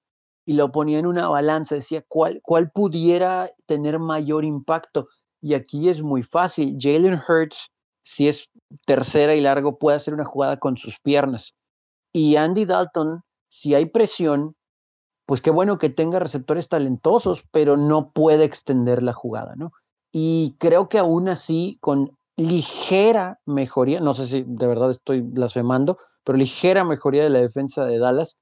D: Y lo ponía en una balanza, decía cuál, cuál pudiera tener mayor impacto. Y aquí es muy fácil. Jalen Hurts, si es tercera y largo, puede hacer una jugada con sus piernas. Y Andy Dalton, si hay presión, pues qué bueno que tenga receptores talentosos, pero no puede extender la jugada, ¿no? Y creo que aún así, con ligera mejoría, no sé si de verdad estoy blasfemando, pero ligera mejoría de la defensa de Dallas,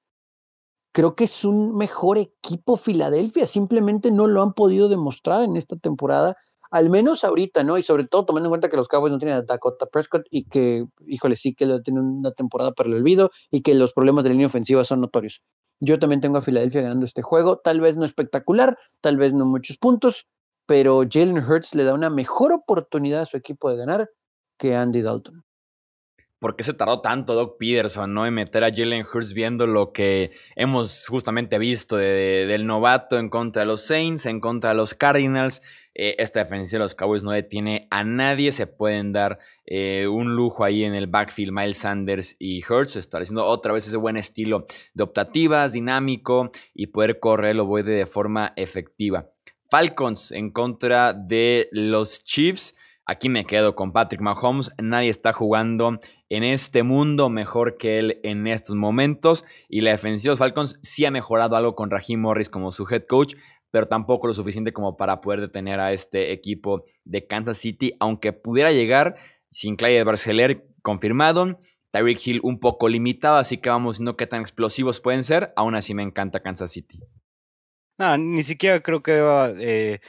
D: creo que es un mejor equipo Filadelfia, simplemente no lo han podido demostrar en esta temporada al menos ahorita, ¿no? Y sobre todo tomando en cuenta que los Cowboys no tienen a Dakota Prescott y que, híjole, sí que tienen una temporada para el olvido y que los problemas de línea ofensiva son notorios. Yo también tengo a Filadelfia ganando este juego, tal vez no espectacular, tal vez no muchos puntos, pero Jalen Hurts le da una mejor oportunidad a su equipo de ganar que Andy Dalton.
A: ¿Por qué se tardó tanto Doc Peterson ¿no? en meter a Jalen Hurts viendo lo que hemos justamente visto del novato en contra de los Saints, en contra de los Cardinals? Eh, esta defensa de los Cowboys no detiene a nadie. Se pueden dar eh, un lujo ahí en el backfield. Miles Sanders y Hurts estableciendo otra vez ese buen estilo de optativas, dinámico y poder correr el ovoide de forma efectiva. Falcons en contra de los Chiefs. Aquí me quedo con Patrick Mahomes. Nadie está jugando en este mundo mejor que él en estos momentos. Y la defensiva de los Falcons sí ha mejorado algo con Raheem Morris como su head coach pero tampoco lo suficiente como para poder detener a este equipo de Kansas City, aunque pudiera llegar sin Clyde Barceler confirmado. Tyreek Hill un poco limitado, así que vamos viendo qué tan explosivos pueden ser. Aún así me encanta Kansas City.
C: No, ni siquiera creo que deba, eh,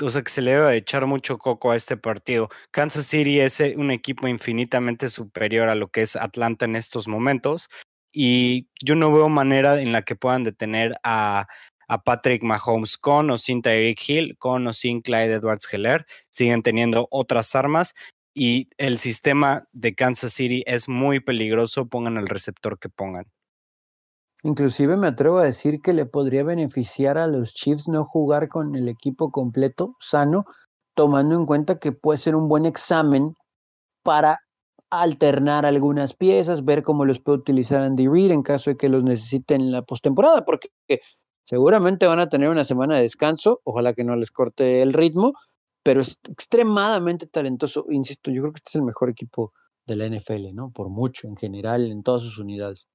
C: o sea, que se le deba echar mucho coco a este partido. Kansas City es eh, un equipo infinitamente superior a lo que es Atlanta en estos momentos y yo no veo manera en la que puedan detener a a Patrick Mahomes con o sin Tyreek Hill, con o sin Clyde Edwards Heller. Siguen teniendo otras armas y el sistema de Kansas City es muy peligroso, pongan el receptor que pongan.
D: Inclusive me atrevo a decir que le podría beneficiar a los Chiefs no jugar con el equipo completo, sano, tomando en cuenta que puede ser un buen examen para alternar algunas piezas, ver cómo los puede utilizar Andy Reid en caso de que los necesiten en la postemporada, porque Seguramente van a tener una semana de descanso, ojalá que no les corte el ritmo, pero es extremadamente talentoso. Insisto, yo creo que este es el mejor equipo de la NFL, ¿no? Por mucho, en general, en todas sus unidades.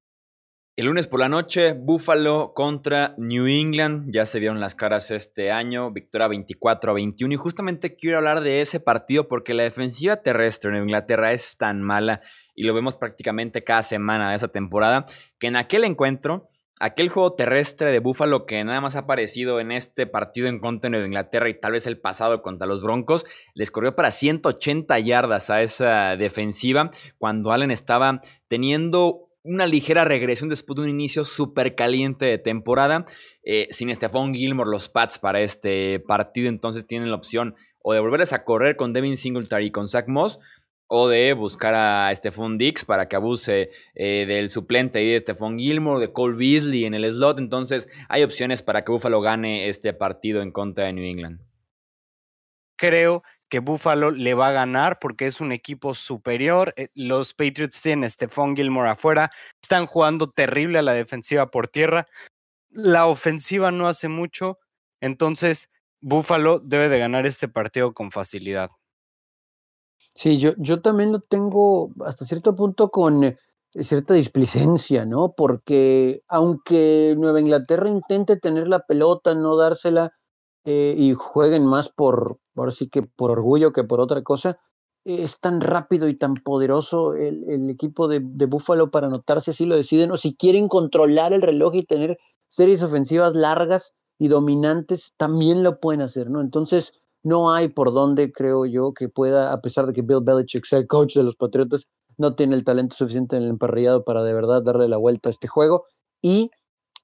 A: El lunes por la noche, Buffalo contra New England. Ya se vieron las caras este año, victoria 24 a 21. Y justamente quiero hablar de ese partido porque la defensiva terrestre en Inglaterra es tan mala y lo vemos prácticamente cada semana de esa temporada que en aquel encuentro aquel juego terrestre de Buffalo que nada más ha aparecido en este partido en contra de Inglaterra y tal vez el pasado contra los Broncos, les corrió para 180 yardas a esa defensiva cuando Allen estaba teniendo una ligera regresión después de un inicio súper caliente de temporada. Eh, sin Stephon Gilmore, los Pats para este partido, entonces tienen la opción o de volverles a correr con Devin Singletary y con Zach Moss, o de buscar a Stephon Dix para que abuse eh, del suplente de Stephon Gilmore, de Cole Beasley en el slot. Entonces, hay opciones para que Buffalo gane este partido en contra de New England.
C: Creo que Buffalo le va a ganar porque es un equipo superior. Eh, los Patriots tienen Stephon Gilmore afuera, están jugando terrible a la defensiva por tierra. La ofensiva no hace mucho, entonces Buffalo debe de ganar este partido con facilidad.
D: Sí, yo, yo también lo tengo hasta cierto punto con eh, cierta displicencia, ¿no? Porque aunque Nueva Inglaterra intente tener la pelota, no dársela eh, y jueguen más por, ahora sí que por orgullo que por otra cosa, es tan rápido y tan poderoso el, el equipo de, de Búfalo para anotarse si lo deciden, o si quieren controlar el reloj y tener series ofensivas largas y dominantes, también lo pueden hacer, ¿no? Entonces, no hay por dónde, creo yo, que pueda, a pesar de que Bill Belichick sea el coach de los Patriotas, no tiene el talento suficiente en el emparrillado para de verdad darle la vuelta a este juego. Y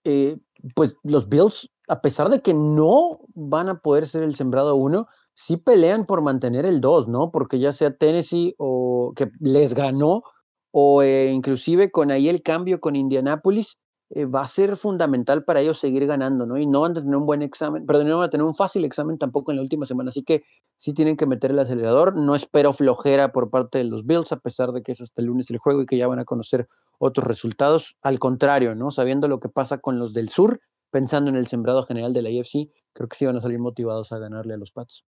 D: eh, pues los Bills, a pesar de que no van a poder ser el sembrado uno, sí pelean por mantener el 2, ¿no? Porque ya sea Tennessee o que les ganó, o eh, inclusive con ahí el cambio con Indianapolis, eh, va a ser fundamental para ellos seguir ganando, ¿no? Y no van a tener un buen examen, perdón, no van a tener un fácil examen tampoco en la última semana, así que sí tienen que meter el acelerador. No espero flojera por parte de los Bills, a pesar de que es hasta el lunes el juego y que ya van a conocer otros resultados. Al contrario, ¿no? Sabiendo lo que pasa con los del sur, pensando en el sembrado general de la IFC, creo que sí van a salir motivados a ganarle a los Pats.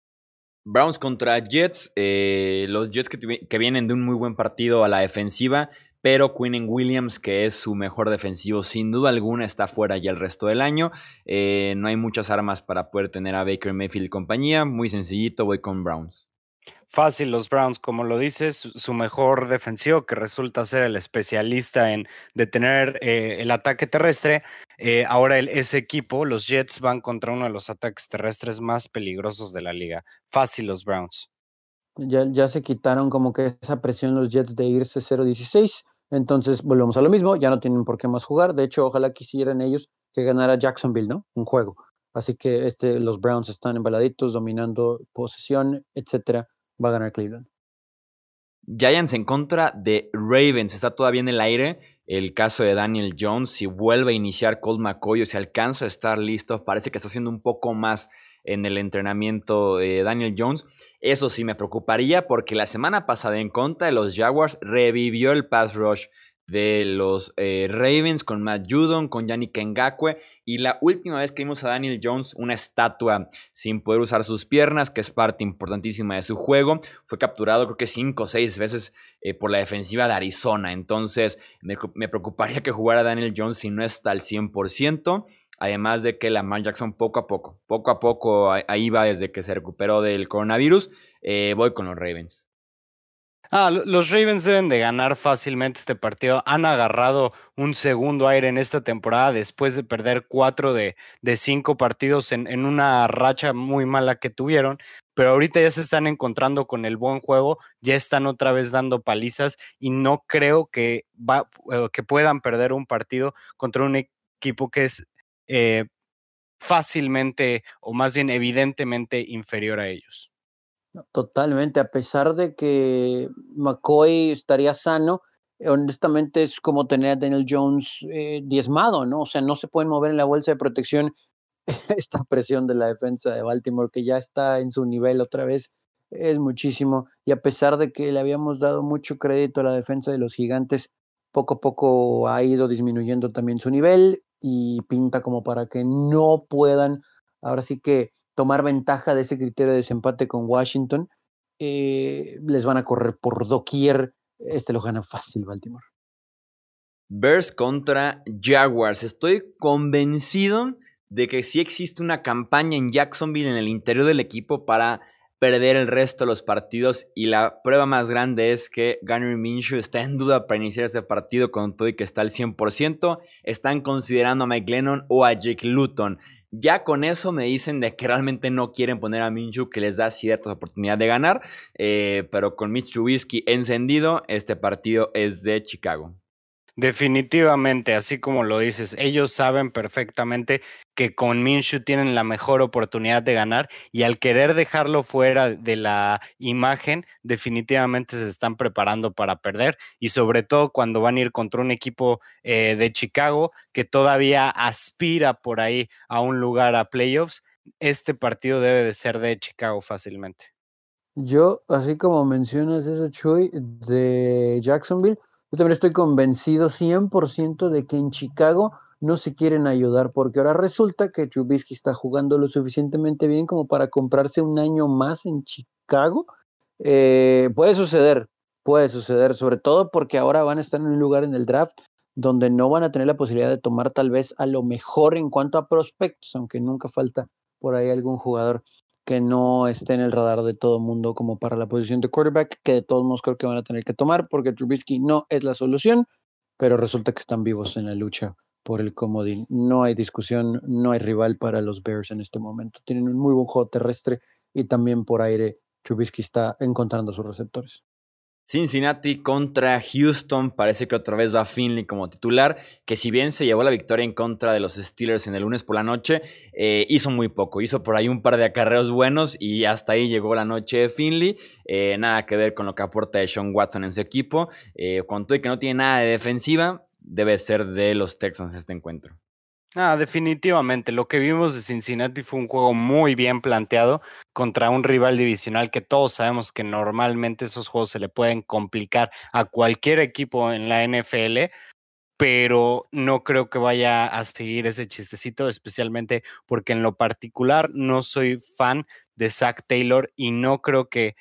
A: Browns contra Jets, eh, los Jets que, que, vienen de un muy buen partido a la defensiva pero Quinn Williams, que es su mejor defensivo, sin duda alguna está fuera ya el resto del año. Eh, no hay muchas armas para poder tener a Baker Mayfield y compañía. Muy sencillito, voy con Browns.
C: Fácil los Browns, como lo dices, su mejor defensivo, que resulta ser el especialista en detener eh, el ataque terrestre. Eh, ahora ese equipo, los Jets, van contra uno de los ataques terrestres más peligrosos de la liga. Fácil los Browns.
D: Ya, ya se quitaron como que esa presión los Jets de irse 0-16 entonces volvemos a lo mismo, ya no tienen por qué más jugar. De hecho, ojalá quisieran ellos que ganara Jacksonville, ¿no? Un juego. Así que este, los Browns están embaladitos, dominando posesión, etcétera. Va a ganar Cleveland.
A: Giants en contra de Ravens. Está todavía en el aire el caso de Daniel Jones. Si vuelve a iniciar Colt McCoy o si alcanza a estar listo, parece que está haciendo un poco más en el entrenamiento de Daniel Jones. Eso sí me preocuparía porque la semana pasada en contra de los Jaguars revivió el pass rush de los eh, Ravens con Matt Judon, con Yannick Ngakwe. Y la última vez que vimos a Daniel Jones, una estatua sin poder usar sus piernas, que es parte importantísima de su juego, fue capturado creo que cinco o seis veces eh, por la defensiva de Arizona. Entonces me, me preocuparía que jugara Daniel Jones si no está al 100%. Además de que Lamar Jackson poco a poco, poco a poco ahí va desde que se recuperó del coronavirus. Eh, voy con los Ravens.
C: Ah, los Ravens deben de ganar fácilmente este partido. Han agarrado un segundo aire en esta temporada después de perder cuatro de, de cinco partidos en, en, una racha muy mala que tuvieron. Pero ahorita ya se están encontrando con el buen juego, ya están otra vez dando palizas y no creo que, va, eh, que puedan perder un partido contra un equipo que es eh, fácilmente o más bien evidentemente inferior a ellos.
D: Totalmente, a pesar de que McCoy estaría sano, honestamente es como tener a Daniel Jones eh, diezmado, ¿no? O sea, no se pueden mover en la bolsa de protección [laughs] esta presión de la defensa de Baltimore, que ya está en su nivel otra vez, es muchísimo. Y a pesar de que le habíamos dado mucho crédito a la defensa de los gigantes, poco a poco ha ido disminuyendo también su nivel y pinta como para que no puedan, ahora sí que tomar ventaja de ese criterio de desempate con Washington. Eh, les van a correr por doquier. Este lo gana fácil Baltimore.
A: Bears contra Jaguars. Estoy convencido de que sí existe una campaña en Jacksonville en el interior del equipo para perder el resto de los partidos y la prueba más grande es que Garner Minshew está en duda para iniciar este partido con todo y que está al 100%. Están considerando a Mike Lennon o a Jake Luton. Ya con eso me dicen de que realmente no quieren poner a Minshew que les da ciertas oportunidades de ganar, eh, pero con Mitch Trubisky encendido, este partido es de Chicago.
C: Definitivamente, así como lo dices, ellos saben perfectamente que con Minshew tienen la mejor oportunidad de ganar y al querer dejarlo fuera de la imagen, definitivamente se están preparando para perder y sobre todo cuando van a ir contra un equipo eh, de Chicago que todavía aspira por ahí a un lugar a playoffs, este partido debe de ser de Chicago fácilmente.
D: Yo, así como mencionas eso, Chuy, de Jacksonville, también estoy convencido 100% de que en Chicago no se quieren ayudar, porque ahora resulta que Trubisky está jugando lo suficientemente bien como para comprarse un año más en Chicago. Eh, puede suceder, puede suceder, sobre todo porque ahora van a estar en un lugar en el draft donde no van a tener la posibilidad de tomar tal vez a lo mejor en cuanto a prospectos, aunque nunca falta por ahí algún jugador que no esté en el radar de todo mundo como para la posición de quarterback, que de todos modos creo que van a tener que tomar, porque Trubisky no es la solución, pero resulta que están vivos en la lucha por el comodín. No hay discusión, no hay rival para los Bears en este momento. Tienen un muy buen juego terrestre y también por aire Trubisky está encontrando sus receptores.
A: Cincinnati contra Houston, parece que otra vez va Finley como titular, que si bien se llevó la victoria en contra de los Steelers en el lunes por la noche, eh, hizo muy poco, hizo por ahí un par de acarreos buenos y hasta ahí llegó la noche de Finley, eh, nada que ver con lo que aporta Sean Watson en su equipo, eh, con todo y que no tiene nada de defensiva, debe ser de los Texans este encuentro.
C: Ah, definitivamente. Lo que vimos de Cincinnati fue un juego muy bien planteado contra un rival divisional que todos sabemos que normalmente esos juegos se le pueden complicar a cualquier equipo en la NFL, pero no creo que vaya a seguir ese chistecito, especialmente porque en lo particular no soy fan de Zach Taylor y no creo que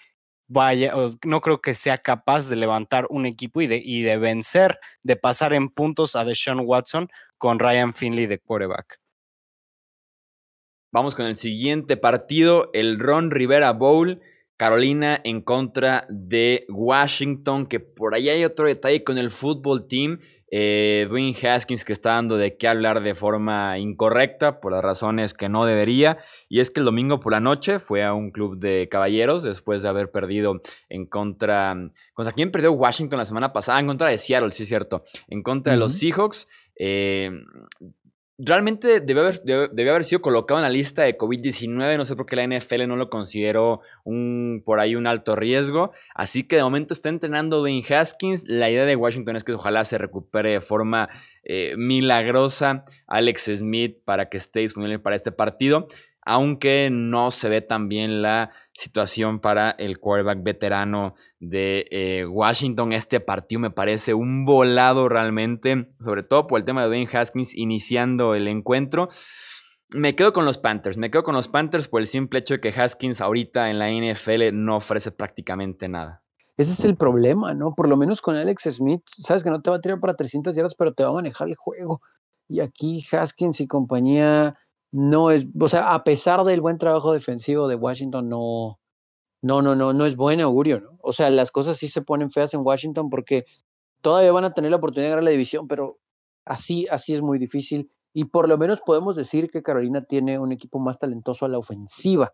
C: vaya, no creo que sea capaz de levantar un equipo y de, y de vencer, de pasar en puntos a Deshaun Watson con Ryan Finley de quarterback.
A: Vamos con el siguiente partido, el Ron Rivera Bowl. Carolina en contra de Washington, que por ahí hay otro detalle con el fútbol team. Eh, Dwayne Haskins que está dando de qué hablar de forma incorrecta por las razones que no debería. Y es que el domingo por la noche fue a un club de caballeros después de haber perdido en contra. ¿Contra quién perdió Washington la semana pasada? En contra de Seattle, sí es cierto. En contra de los Seahawks. Eh, realmente debe haber, haber, sido colocado en la lista de COVID-19. No sé por qué la NFL no lo consideró un, por ahí un alto riesgo. Así que de momento está entrenando Ben Haskins. La idea de Washington es que ojalá se recupere de forma eh, milagrosa Alex Smith para que esté disponible para este partido aunque no se ve tan bien la situación para el quarterback veterano de eh, Washington. Este partido me parece un volado realmente, sobre todo por el tema de Ben Haskins iniciando el encuentro. Me quedo con los Panthers, me quedo con los Panthers por el simple hecho de que Haskins ahorita en la NFL no ofrece prácticamente nada.
D: Ese es el problema, ¿no? Por lo menos con Alex Smith, sabes que no te va a tirar para 300 yardas, pero te va a manejar el juego. Y aquí Haskins y compañía no es, o sea, a pesar del buen trabajo defensivo de Washington, no, no, no, no, no es buen augurio, ¿no? O sea, las cosas sí se ponen feas en Washington porque todavía van a tener la oportunidad de ganar la división, pero así, así es muy difícil. Y por lo menos podemos decir que Carolina tiene un equipo más talentoso a la ofensiva.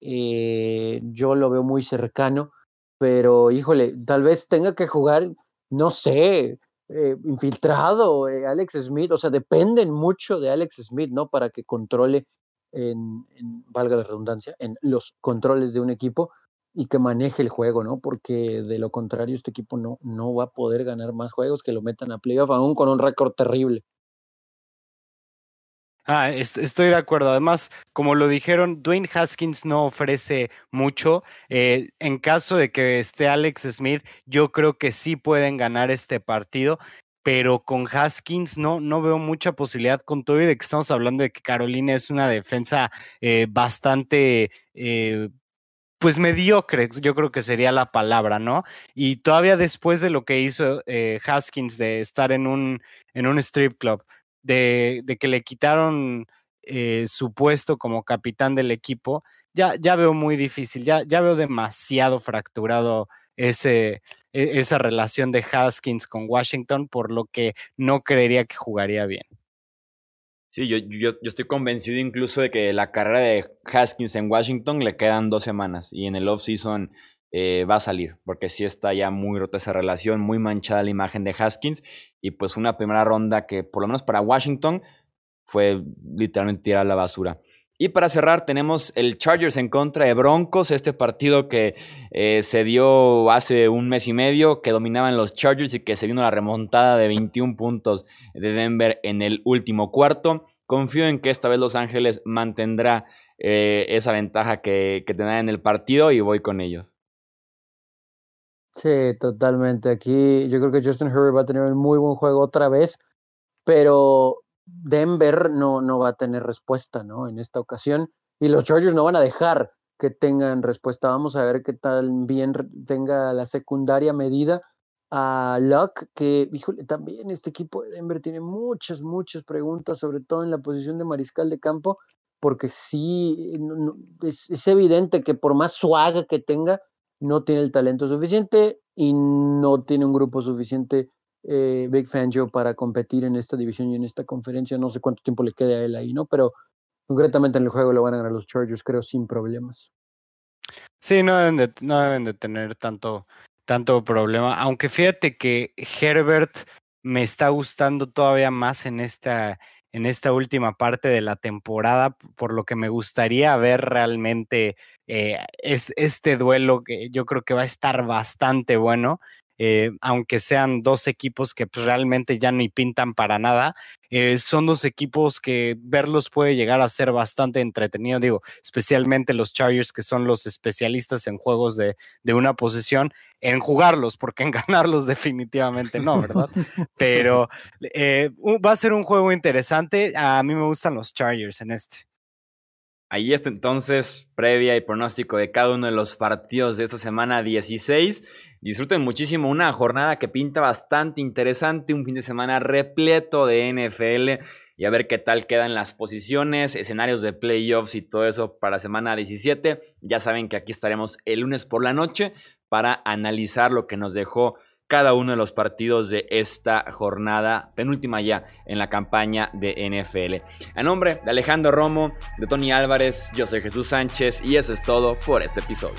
D: Eh, yo lo veo muy cercano, pero híjole, tal vez tenga que jugar, no sé, eh, infiltrado, eh, Alex Smith, o sea, dependen mucho de Alex Smith, ¿no? Para que controle, en, valga la redundancia, en los controles de un equipo y que maneje el juego, ¿no? Porque de lo contrario, este equipo no, no va a poder ganar más juegos que lo metan a playoff, aún con un récord terrible.
C: Ah, estoy de acuerdo. Además, como lo dijeron, Dwayne Haskins no ofrece mucho. Eh, en caso de que esté Alex Smith, yo creo que sí pueden ganar este partido, pero con Haskins no, no veo mucha posibilidad con todo y de que estamos hablando de que Carolina es una defensa eh, bastante... Eh, pues mediocre, yo creo que sería la palabra, ¿no? Y todavía después de lo que hizo Haskins de estar en un, en un strip club, de, que le quitaron eh, su puesto como capitán del equipo, ya, ya veo muy difícil, ya, ya veo demasiado fracturado ese, e, esa relación de Haskins con Washington, por lo que no creería que jugaría bien.
A: Sí, yo, yo, yo, estoy convencido incluso de que la carrera de Haskins en Washington le quedan dos semanas y en el off-season eh, va a salir, porque sí está ya muy rota esa relación, muy manchada la imagen de Haskins y pues una primera ronda que por lo menos para Washington fue literalmente tirar la basura. Y para cerrar tenemos el Chargers en contra de Broncos, este partido que eh, se dio hace un mes y medio, que dominaban los Chargers y que se vino la remontada de 21 puntos de Denver en el último cuarto. Confío en que esta vez Los Ángeles mantendrá eh, esa ventaja que, que tendrá en el partido y voy con ellos.
D: Sí, totalmente. Aquí yo creo que Justin Herbert va a tener un muy buen juego otra vez, pero Denver no, no va a tener respuesta, ¿no? En esta ocasión. Y los Chargers no van a dejar que tengan respuesta. Vamos a ver qué tal bien tenga la secundaria medida a Luck, que, híjole, también este equipo de Denver tiene muchas, muchas preguntas, sobre todo en la posición de mariscal de campo, porque sí, es, evidente que por más suaga que tenga, no tiene el talento suficiente y no tiene un grupo suficiente eh, Big Fangio para competir en esta división y en esta conferencia. No sé cuánto tiempo le quede a él ahí, ¿no? Pero concretamente en el juego lo van a ganar los Chargers, creo, sin problemas.
C: Sí, no deben de, no deben de tener tanto, tanto problema. Aunque fíjate que Herbert me está gustando todavía más en esta, en esta última parte de la temporada, por lo que me gustaría ver realmente eh, es, este duelo que yo creo que va a estar bastante bueno. Eh, aunque sean dos equipos que pues, realmente ya ni pintan para nada, eh, son dos equipos que verlos puede llegar a ser bastante entretenido, digo, especialmente los Chargers que son los especialistas en juegos de, de una posición, en jugarlos, porque en [laughs] ganarlos definitivamente no, ¿verdad? [laughs] Pero eh, va a ser un juego interesante, a mí me gustan los Chargers en este.
A: Ahí está entonces, previa y pronóstico de cada uno de los partidos de esta semana 16. Disfruten muchísimo una jornada que pinta bastante interesante, un fin de semana repleto de NFL y a ver qué tal quedan las posiciones, escenarios de playoffs y todo eso para semana 17. Ya saben que aquí estaremos el lunes por la noche para analizar lo que nos dejó cada uno de los partidos de esta jornada, penúltima ya en la campaña de NFL. A nombre de Alejandro Romo, de Tony Álvarez, yo soy Jesús Sánchez y eso es todo por este episodio.